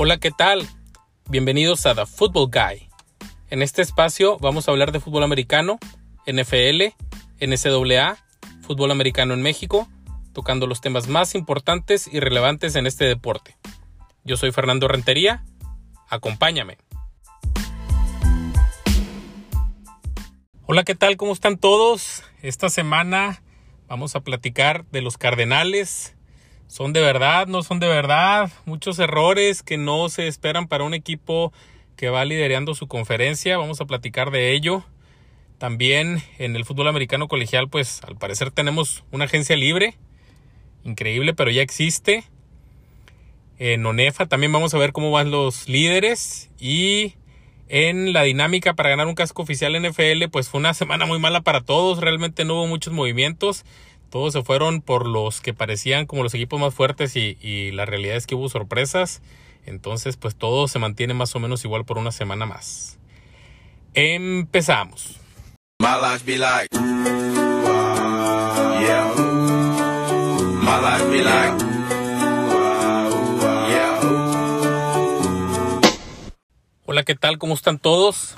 Hola, ¿qué tal? Bienvenidos a The Football Guy. En este espacio vamos a hablar de fútbol americano, NFL, NCAA, fútbol americano en México, tocando los temas más importantes y relevantes en este deporte. Yo soy Fernando Rentería, acompáñame. Hola, ¿qué tal? ¿Cómo están todos? Esta semana vamos a platicar de los Cardenales. ¿Son de verdad? ¿No son de verdad? Muchos errores que no se esperan para un equipo que va liderando su conferencia. Vamos a platicar de ello. También en el fútbol americano colegial, pues al parecer tenemos una agencia libre. Increíble, pero ya existe. En ONEFA también vamos a ver cómo van los líderes. Y en la dinámica para ganar un casco oficial NFL, pues fue una semana muy mala para todos, realmente no hubo muchos movimientos, todos se fueron por los que parecían como los equipos más fuertes y, la realidad es que hubo sorpresas, entonces pues todo se mantiene más o menos igual por una semana más. Empezamos. Hola, ¿qué tal? ¿Cómo están todos?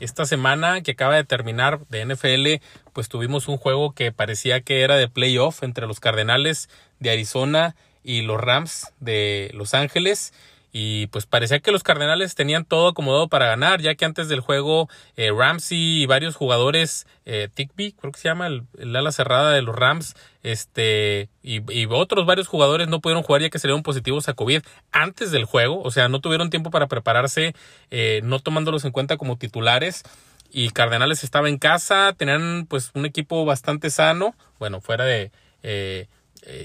Esta semana que acaba de terminar de NFL, pues tuvimos un juego que parecía que era de playoff entre los Cardenales de Arizona y los Rams de Los Ángeles y pues parecía que los Cardenales tenían todo acomodado para ganar, ya que antes del juego eh, Ramsey y varios jugadores, eh, Tickby, creo que se llama, el, ala cerrada de los Rams, este, y, otros varios jugadores no pudieron jugar ya que salieron positivos a COVID antes del juego, o sea, no tuvieron tiempo para prepararse, eh, no tomándolos en cuenta como titulares. Y Cardenales estaba en casa, tenían pues un equipo bastante sano, bueno, fuera de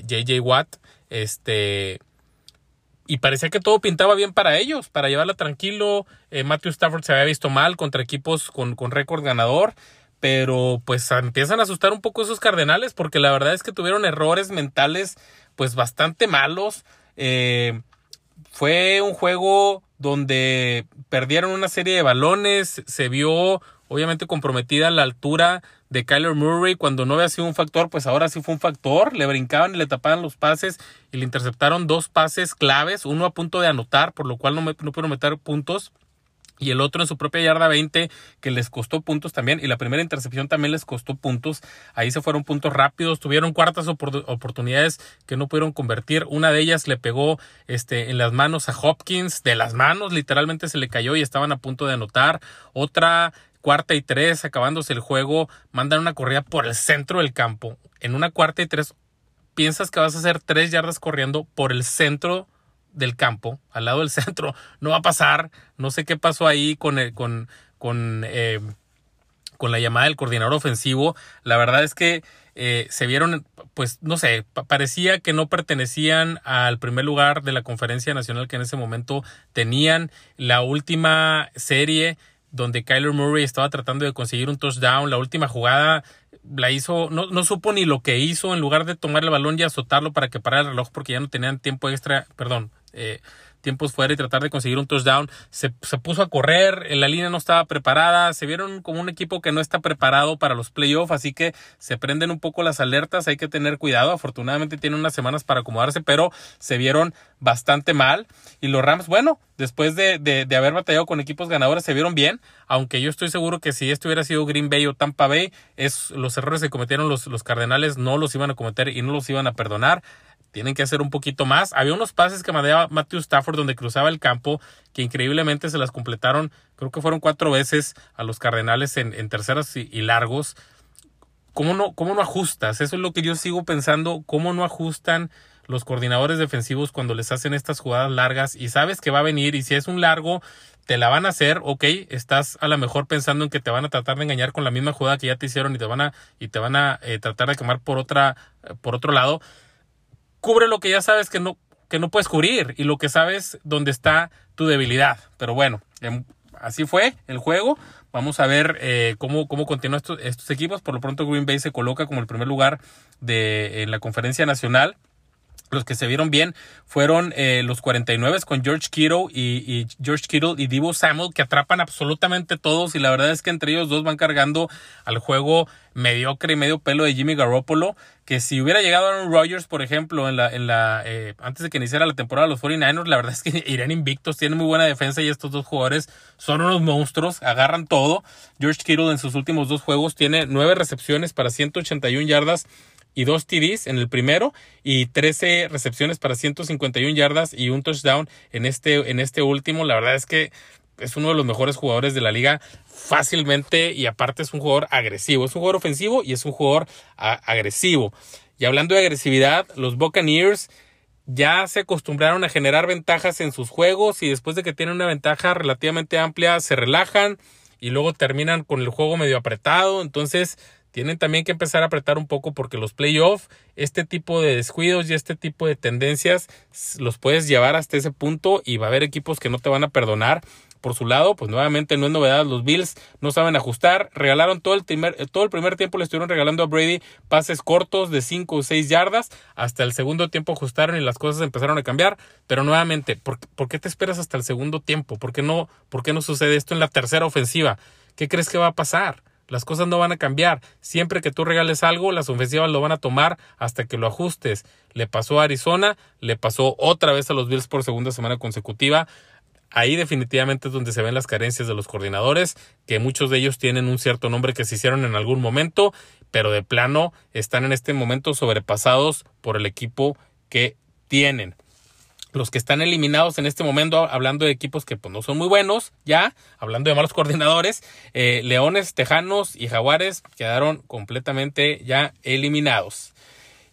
JJ Watt, este, y parecía que todo pintaba bien para ellos, para llevarla tranquilo. Eh, Matthew Stafford se había visto mal contra equipos con, con récord ganador, pero pues empiezan a asustar un poco esos cardenales porque la verdad es que tuvieron errores mentales pues bastante malos. Eh, fue un juego donde perdieron una serie de balones, se vio obviamente comprometida la altura de Kyler Murray cuando no había sido un factor, pues ahora sí fue un factor, le brincaban y le tapaban los pases y le interceptaron dos pases claves, uno a punto de anotar, por lo cual no, me, meter puntos y el otro en su propia yarda 20 que les costó puntos también y la primera intercepción también les costó puntos. Ahí se fueron puntos rápidos, tuvieron cuartas oportunidades que no pudieron convertir. Una de ellas le pegó este en las manos a Hopkins, de las manos literalmente se le cayó y estaban a punto de anotar. Otra cuarta y tres, acabándose el juego, mandan una corrida por el centro del campo. En una cuarta y tres, piensas que vas a hacer tres yardas corriendo por el centro del campo, al lado del centro. No va a pasar. No sé qué pasó ahí con, el, con, con, eh, con la llamada del coordinador ofensivo. La verdad es que eh, se vieron, pues no sé, parecía que no pertenecían al primer lugar de la conferencia nacional que en ese momento tenían. La última serie donde Kyler Murray estaba tratando de conseguir un touchdown. La última jugada la hizo, no, no supo ni lo que hizo, en lugar de tomar el balón y azotarlo para que parara el reloj porque ya no tenían tiempo extra, perdón, eh, tiempos fuera y tratar de conseguir un touchdown. Se, se, puso a correr, la línea no estaba preparada, se vieron como un equipo que no está preparado para los playoffs, así que se prenden un poco las alertas, hay que tener cuidado. Afortunadamente tienen unas semanas para acomodarse, pero se vieron bastante mal. Y los Rams, bueno, después de, de, haber batallado con equipos ganadores, se vieron bien, aunque yo estoy seguro que si esto hubiera sido Green Bay o Tampa Bay, es, los errores que cometieron los, los Cardenales no los iban a cometer y no los iban a perdonar tienen que hacer un poquito más. Había unos pases que mandaba Matthew Stafford donde cruzaba el campo que increíblemente se las completaron, creo que fueron cuatro veces a los Cardenales en, en terceras y, largos. ¿Cómo no, ¿Cómo no ajustas? Eso es lo que yo sigo pensando. ¿Cómo no ajustan los coordinadores defensivos cuando les hacen estas jugadas largas y sabes que va a venir y si es un largo te la van a hacer, ok, estás a lo mejor pensando en que te van a tratar de engañar con la misma jugada que ya te hicieron y te van a y te van a eh, tratar de quemar por otra por otro lado, cubre lo que ya sabes que no, que no puedes cubrir y lo que sabes dónde está tu debilidad. Pero bueno, em, así fue el juego. Vamos a ver eh, cómo, cómo continúan estos, equipos. Por lo pronto Green Bay se coloca como el primer lugar de, en la conferencia nacional. Los que se vieron bien fueron eh, los 49 con George Kittle y, George Kittle y Divo Samuel que atrapan absolutamente todos y la verdad es que entre ellos dos van cargando al juego mediocre y medio pelo de Jimmy Garoppolo que si hubiera llegado Aaron Rodgers por ejemplo en la en la eh, antes de que iniciara la temporada los 49ers la verdad es que irían invictos tienen muy buena defensa y estos dos jugadores son unos monstruos agarran todo. George Kittle en sus últimos dos juegos tiene nueve recepciones para 181 yardas y dos TDs en el primero y 13 recepciones para 151 yardas y un touchdown en este, en este último. La verdad es que es uno de los mejores jugadores de la liga fácilmente y aparte es un jugador agresivo. Es un jugador ofensivo y es un jugador agresivo. Y hablando de agresividad, los Buccaneers ya se acostumbraron a generar ventajas en sus juegos y después de que tienen una ventaja relativamente amplia se relajan y luego terminan con el juego medio apretado. Entonces tienen también que empezar a apretar un poco porque los playoffs, este tipo de descuidos y este tipo de tendencias los puedes llevar hasta ese punto y va a haber equipos que no te van a perdonar. Por su lado, pues nuevamente no es novedad, los Bills no saben ajustar, regalaron todo el primer, todo el primer tiempo, le estuvieron regalando a Brady pases cortos de 5 o 6 yardas, hasta el segundo tiempo ajustaron y las cosas empezaron a cambiar, pero nuevamente, ¿por, ¿por qué te esperas hasta el segundo tiempo? ¿Por qué, no, ¿Por qué no sucede esto en la tercera ofensiva? ¿Qué crees que va a pasar? Las cosas no van a cambiar. Siempre que tú regales algo, las ofensivas lo van a tomar hasta que lo ajustes. Le pasó a Arizona, le pasó otra vez a los Bills por segunda semana consecutiva. Ahí definitivamente es donde se ven las carencias de los coordinadores, que muchos de ellos tienen un cierto nombre que se hicieron en algún momento, pero de plano están en este momento sobrepasados por el equipo que tienen los que están eliminados en este momento, hablando de equipos que pues, no son muy buenos, ya, hablando de malos coordinadores, eh, Leones, Tejanos y Jaguares quedaron completamente ya eliminados.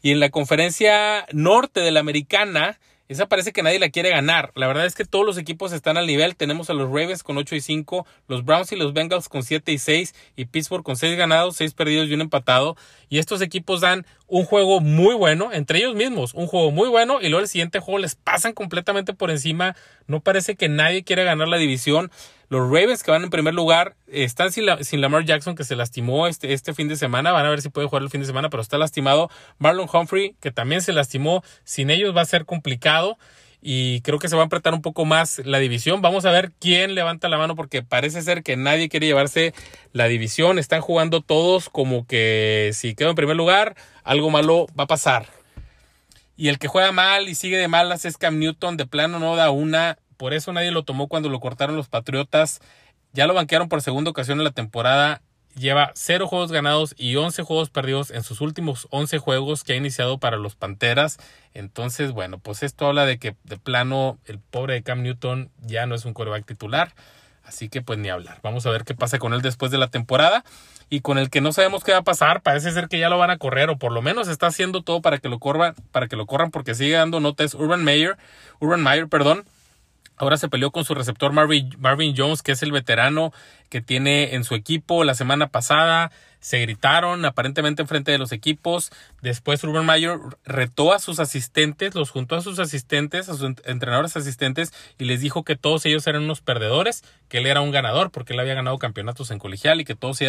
Y en la conferencia norte de la americana, esa parece que nadie la quiere ganar. La verdad es que todos los equipos están al nivel. Tenemos a los Ravens con 8 y 5, los Browns y los Bengals con 7 y 6 y Pittsburgh con 6 ganados, 6 perdidos y un empatado. Y estos equipos dan un juego muy bueno entre ellos mismos, un juego muy bueno y luego el siguiente juego les pasan completamente por encima. No parece que nadie quiera ganar la división. Los Ravens que van en primer lugar están sin, sin, Lamar Jackson que se lastimó este, este fin de semana. Van a ver si puede jugar el fin de semana, pero está lastimado. Marlon Humphrey que también se lastimó. Sin ellos va a ser complicado y creo que se va a apretar un poco más la división. Vamos a ver quién levanta la mano porque parece ser que nadie quiere llevarse la división. Están jugando todos como que si quedo en primer lugar, algo malo va a pasar. Y el que juega mal y sigue de malas es Cam Newton. De plano no da una. Por eso nadie lo tomó cuando lo cortaron los Patriotas. Ya lo banquearon por segunda ocasión en la temporada. Lleva 0 juegos ganados y 11 juegos perdidos en sus últimos 11 juegos que ha iniciado para los Panteras. Entonces, bueno, pues esto habla de que de plano el pobre de Cam Newton ya no es un coreback titular. Así que pues ni hablar. Vamos a ver qué pasa con él después de la temporada. Y con el que no sabemos qué va a pasar, parece ser que ya lo van a correr, o por lo menos está haciendo todo para que lo corran, para que lo corran, porque sigue dando notas Urban Meyer, Urban Meyer, perdón, Ahora se peleó con su receptor Marvin, Marvin, Jones, que es el veterano que tiene en su equipo la semana pasada. Se gritaron aparentemente enfrente de los equipos. Después Ruben Mayer retó a sus asistentes, los juntó a sus asistentes, a sus entrenadores asistentes y les dijo que todos ellos eran unos perdedores, que él era un ganador porque él había ganado campeonatos en colegial y que todos,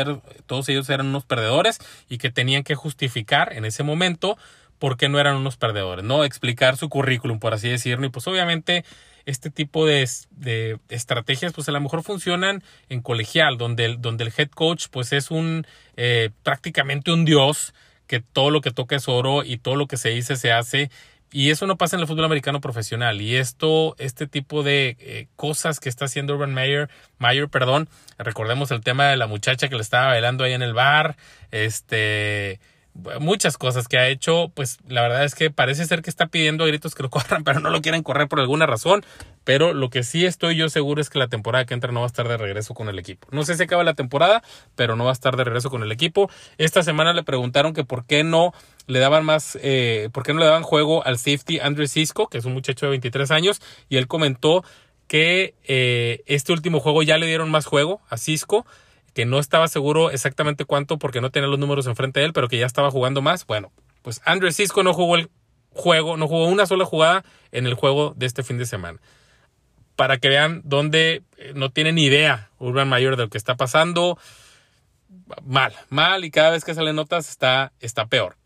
todos ellos eran unos perdedores y que tenían que justificar en ese momento por qué no eran unos perdedores, ¿no? Explicar su currículum, por así decirlo. Y pues obviamente este tipo de, estrategias pues a lo mejor funcionan en colegial, donde el, donde el head coach pues es un eh, prácticamente un dios, que todo lo que toca es oro y todo lo que se dice se hace. Y eso no pasa en el fútbol americano profesional. Y esto, este tipo de eh, cosas que está haciendo Urban Meyer, Meyer, perdón, recordemos el tema de la muchacha que le estaba bailando ahí en el bar, este, muchas cosas que ha hecho, pues la verdad es que parece ser que está pidiendo a gritos que lo corran, pero no lo quieren correr por alguna razón. Pero lo que sí estoy yo seguro es que la temporada que entra no va a estar de regreso con el equipo. No sé si acaba la temporada, pero no va a estar de regreso con el equipo. Esta semana le preguntaron que por qué no le daban más, eh, por qué no le daban juego al safety Andrew Cisco, que es un muchacho de 23 años, y él comentó que eh, este último juego ya le dieron más juego a Cisco que no estaba seguro exactamente cuánto porque no tenía los números enfrente de él, pero que ya estaba jugando más. Bueno, pues Andrew Cisco no jugó el juego, no jugó una sola jugada en el juego de este fin de semana. Para que vean dónde eh, no tienen ni idea Urban Mayor de lo que está pasando. Mal, mal, y cada vez que salen notas está, está peor.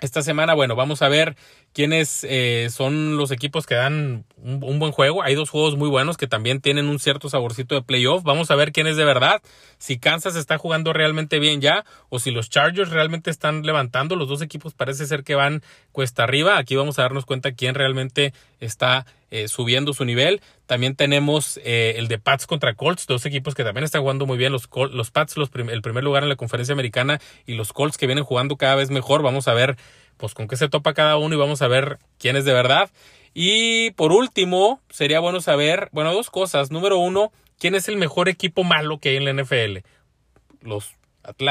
Esta semana, bueno, vamos a ver quiénes eh, son los equipos que dan un, buen juego. Hay dos juegos muy buenos que también tienen un cierto saborcito de playoff. Vamos a ver quién es de verdad. Si Kansas está jugando realmente bien ya o si los Chargers realmente están levantando. Los dos equipos parece ser que van cuesta arriba. Aquí vamos a darnos cuenta quién realmente está eh, subiendo su nivel. También tenemos eh, el de Pats contra Colts, dos equipos que también están jugando muy bien. Los, los Pats, los el primer lugar en la conferencia americana, y los Colts que vienen jugando cada vez mejor. Vamos a ver pues con qué se topa cada uno y vamos a ver quién es de verdad. Y por último, sería bueno saber, bueno, dos cosas. Número uno, quién es el mejor equipo malo que hay en la NFL. Los,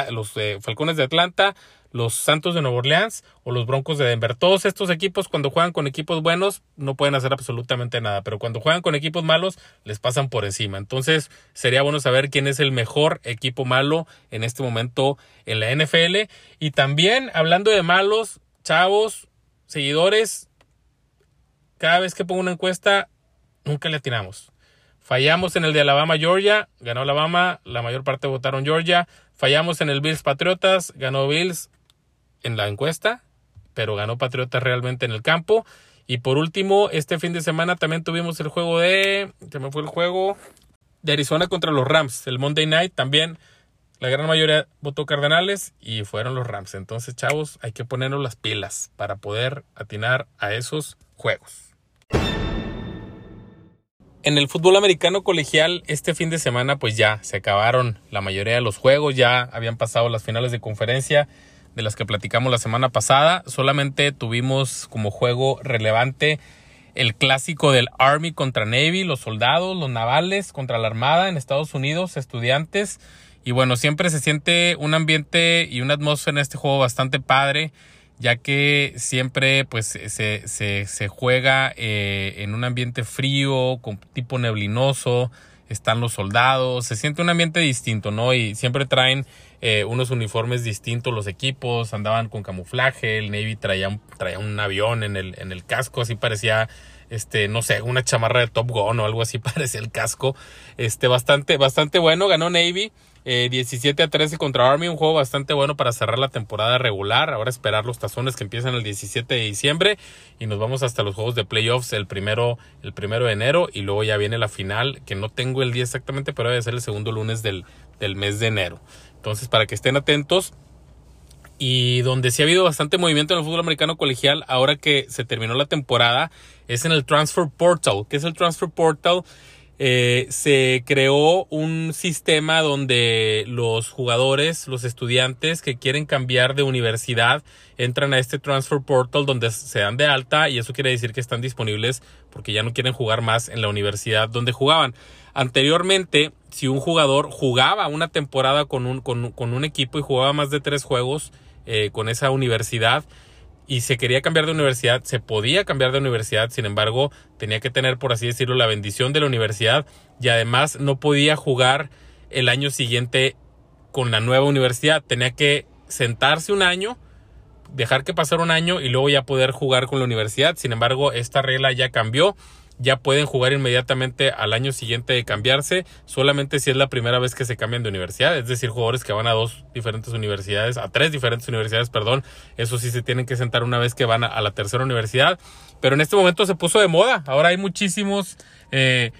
los eh, Falcones de Atlanta, los Santos de Nueva Orleans o los Broncos de Denver. Todos estos equipos cuando juegan con equipos buenos no pueden hacer absolutamente nada, pero cuando juegan con equipos malos les pasan por encima. Entonces sería bueno saber quién es el mejor equipo malo en este momento en la NFL. Y también hablando de malos, chavos, seguidores, cada vez que pongo una encuesta, nunca le atinamos. Fallamos en el de Alabama, Georgia, ganó Alabama, la mayor parte votaron Georgia. Fallamos en el Bills Patriotas, ganó Bills en la encuesta, pero ganó Patriotas realmente en el campo. Y por último, este fin de semana también tuvimos el juego de. Me fue el juego de Arizona contra los Rams, el Monday Night también la gran mayoría votó Cardenales y fueron los Rams. Entonces, chavos, hay que ponernos las pilas para poder atinar a esos juegos. En el fútbol americano colegial, este fin de semana, pues ya se acabaron la mayoría de los juegos, ya habían pasado las finales de conferencia de las que platicamos la semana pasada. Solamente tuvimos como juego relevante el clásico del Army contra Navy, los soldados, los navales contra la Armada en Estados Unidos, estudiantes. Y bueno, siempre se siente un ambiente y una atmósfera en este juego bastante padre, ya que siempre pues se, se, juega eh, en un ambiente frío, con tipo neblinoso, están los soldados, se siente un ambiente distinto, ¿no? Y siempre traen eh, unos uniformes distintos los equipos, andaban con camuflaje, el Navy traía un, traía un avión en el, en el casco, así parecía este, no sé, una chamarra de Top Gun o algo así parecía el casco. Este, bastante, bastante bueno, ganó Navy. 17 eh, a 13 contra Army, un juego bastante bueno para cerrar la temporada regular. Ahora esperar los tazones que empiezan el 17 de diciembre y nos vamos hasta los juegos de playoffs el primero, el primero de enero y luego ya viene la final, que no tengo el día exactamente, pero debe ser el segundo lunes del, del mes de enero. Entonces, para que estén atentos, y donde sí ha habido bastante movimiento en el fútbol americano colegial ahora que se terminó la temporada es en el Transfer Portal. ¿Qué es el Transfer Portal? Eh, se creó un sistema donde los jugadores, los estudiantes que quieren cambiar de universidad, entran a este transfer portal donde se dan de alta y eso quiere decir que están disponibles porque ya no quieren jugar más en la universidad donde jugaban. Anteriormente, si un jugador jugaba una temporada con un, con, un equipo y jugaba más de tres juegos eh, con esa universidad, y se quería cambiar de universidad, se podía cambiar de universidad, sin embargo, tenía que tener, por así decirlo, la bendición de la universidad y además no podía jugar el año siguiente con la nueva universidad, tenía que sentarse un año, dejar que pasara un año y luego ya poder jugar con la universidad, sin embargo, esta regla ya cambió ya pueden jugar inmediatamente al año siguiente de cambiarse, solamente si es la primera vez que se cambian de universidad, es decir, jugadores que van a dos diferentes universidades, a tres diferentes universidades, perdón, eso sí se tienen que sentar una vez que van a, la tercera universidad, pero en este momento se puso de moda, ahora hay muchísimos eh,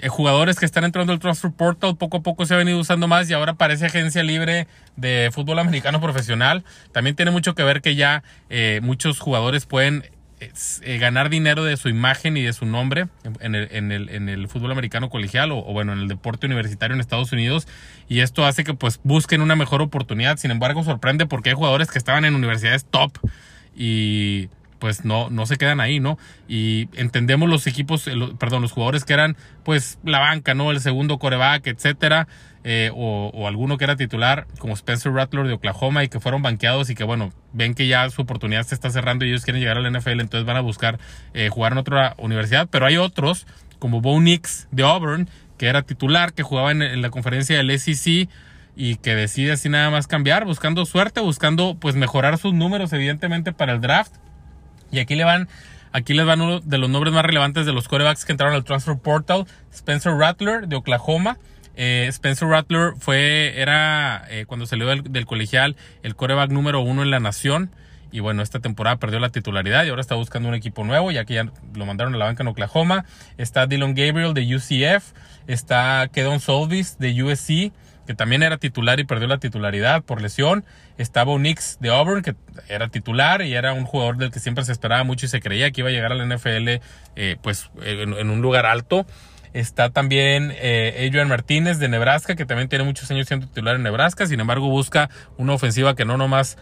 eh, jugadores que están entrando al Transfer Portal, poco a poco se ha venido usando más y ahora parece agencia libre de fútbol americano profesional. También tiene mucho que ver que ya eh, muchos jugadores pueden eh, ganar dinero de su imagen y de su nombre en el, en el, en el fútbol americano colegial o, bueno, en el deporte universitario en Estados Unidos. Y esto hace que pues busquen una mejor oportunidad. Sin embargo, sorprende porque hay jugadores que estaban en universidades top y pues no, no se quedan ahí, ¿no? Y entendemos los equipos, perdón, los jugadores que eran pues la banca, ¿no? El segundo coreback, etcétera. Eh, o, alguno que era titular, como Spencer Rattler de Oklahoma, y que fueron banqueados y que, bueno, ven que ya su oportunidad se está cerrando y ellos quieren llegar al NFL, entonces van a buscar eh, jugar en otra universidad. Pero hay otros, como Bo Nix de Auburn, que era titular, que jugaba en, la conferencia del SEC y que decide así nada más cambiar, buscando suerte, buscando pues mejorar sus números, evidentemente, para el draft. Y aquí le van Aquí les van uno de los nombres más relevantes de los corebacks que entraron al transfer portal. Spencer Rattler de Oklahoma, eh, Spencer Rattler fue, era, eh, cuando salió del, colegial, el coreback número uno en la nación y bueno, esta temporada perdió la titularidad y ahora está buscando un equipo nuevo, ya que ya lo mandaron a la banca en Oklahoma. Está Dylan Gabriel de UCF, está Kedon Solvis de USC, que también era titular y perdió la titularidad por lesión. Estaba Unix de Auburn, que era titular y era un jugador del que siempre se esperaba mucho y se creía que iba a llegar a la NFL eh, pues en, un lugar alto. Está también eh, Adrian Martínez de Nebraska, que también tiene muchos años siendo titular en Nebraska. Sin embargo, busca una ofensiva que no nomás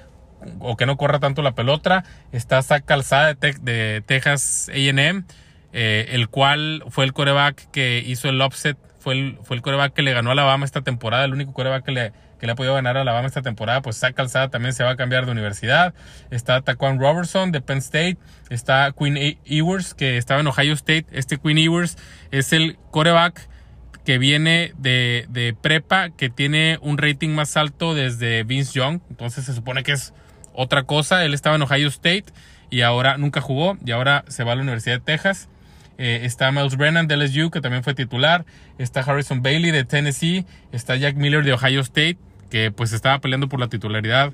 o que no corra tanto la pelota. Está Zach Calzada de, Texas AM, eh, el cual fue el coreback que hizo el offset fue el, coreback que le ganó a Alabama esta temporada, el único coreback que le, que le ha podido ganar a Alabama esta temporada, pues Zach Calzada también se va a cambiar de universidad. Está Taquan Robertson de Penn State, está Quinn e-, Ewers que estaba en Ohio State. Este Quinn Ewers es el coreback que viene de, de prepa, que tiene un rating más alto desde Vince Young, entonces se supone que es otra cosa. Él estaba en Ohio State y ahora nunca jugó y ahora se va a la Universidad de Texas. Eh, está Miles Brennan de LSU, que también fue titular. Está Harrison Bailey de Tennessee. Está Jack Miller de Ohio State, que pues estaba peleando por la titularidad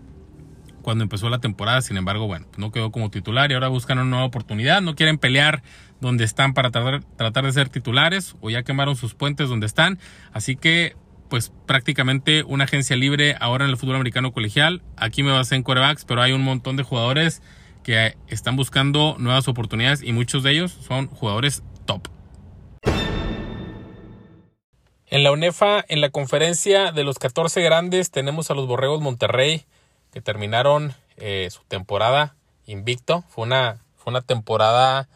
cuando empezó la temporada. Sin embargo, bueno, no quedó como titular y ahora buscan una nueva oportunidad. No quieren pelear donde están para tratar, tratar de ser titulares o ya quemaron sus puentes donde están. Así que pues prácticamente una agencia libre ahora en el fútbol americano colegial. Aquí me basé en corebacks, pero hay un montón de jugadores que están buscando nuevas oportunidades y muchos de ellos son jugadores top. En la UNEFA, en la conferencia de los 14 grandes, tenemos a los Borregos Monterrey que terminaron eh, su temporada invicto. Fue una, fue una temporada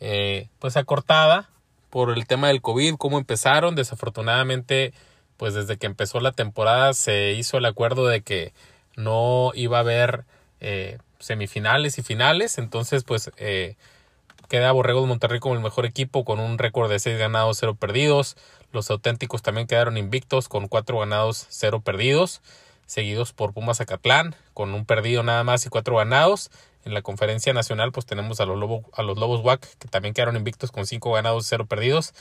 eh, pues acortada por el tema del COVID, cómo empezaron. Desafortunadamente, pues desde que empezó la temporada se hizo el acuerdo de que no iba a haber eh, semifinales y finales. Entonces, pues eh, queda Borregos Monterrey como el mejor equipo con un récord de 6 ganados, 0 perdidos. Los auténticos también quedaron invictos con 4 ganados, 0 perdidos. Seguidos por Pumas Acatlán con un perdido nada más y 4 ganados. En la conferencia nacional pues tenemos a los, a los Lobos WAC que también quedaron invictos con 5 ganados, 0 perdidos.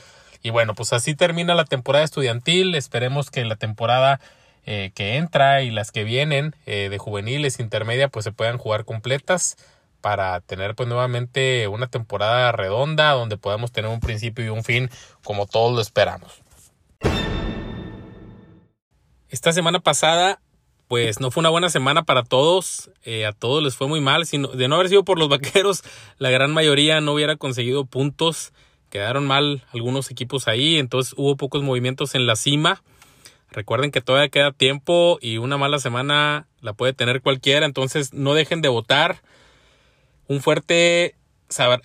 Y bueno, pues así termina la temporada estudiantil. Esperemos que la temporada eh, que entra y las que vienen eh, de juveniles intermedia pues se puedan jugar completas para tener pues nuevamente una temporada redonda donde podamos tener un principio y un fin como todos lo esperamos. Esta semana pasada pues no fue una buena semana para todos, eh, a todos les fue muy mal, sino, de no haber sido por los vaqueros, la gran mayoría no hubiera conseguido puntos, quedaron mal algunos equipos ahí, entonces hubo pocos movimientos en la cima. Recuerden que todavía queda tiempo y una mala semana la puede tener cualquiera, entonces no dejen de votar. Un fuerte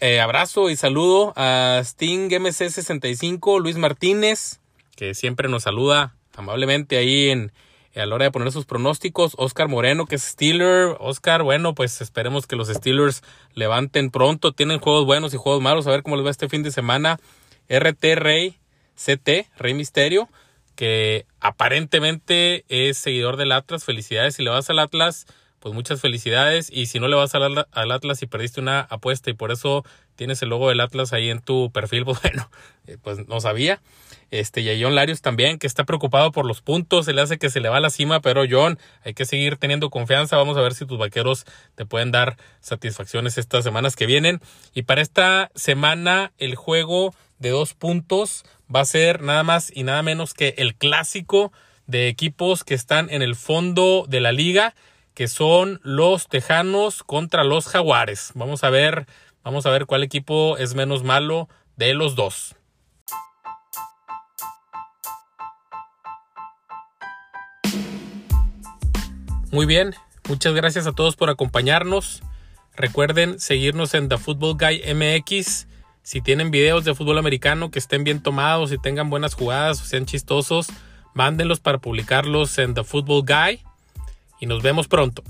eh, abrazo y saludo a Sting MC65, Luis Martínez, que siempre nos saluda amablemente ahí en, a la hora de poner sus pronósticos. Oscar Moreno, que es Steeler. Oscar, bueno, pues esperemos que los Steelers levanten pronto. Tienen juegos buenos y juegos malos. A ver cómo les va este fin de semana. RT Rey, CT, Rey Misterio que aparentemente es seguidor del Atlas. Felicidades. Si le vas al Atlas, pues muchas felicidades. Y si no le vas al, Atlas y perdiste una apuesta y por eso tienes el logo del Atlas ahí en tu perfil, pues bueno, eh, pues no sabía. Este, y a John Larios también, que está preocupado por los puntos, se le hace que se le va a la cima, pero John, hay que seguir teniendo confianza. Vamos a ver si tus vaqueros te pueden dar satisfacciones estas semanas que vienen. Y para esta semana, el juego de dos puntos va a ser nada más y nada menos que el clásico de equipos que están en el fondo de la liga, que son los Tejanos contra los Jaguares. Vamos a ver, vamos a ver cuál equipo es menos malo de los dos. Muy bien, muchas gracias a todos por acompañarnos. Recuerden seguirnos en The Football Guy MX si tienen videos de fútbol americano que estén bien tomados y tengan buenas jugadas o sean chistosos, mándenlos para publicarlos en The Football Guy. Y nos vemos pronto.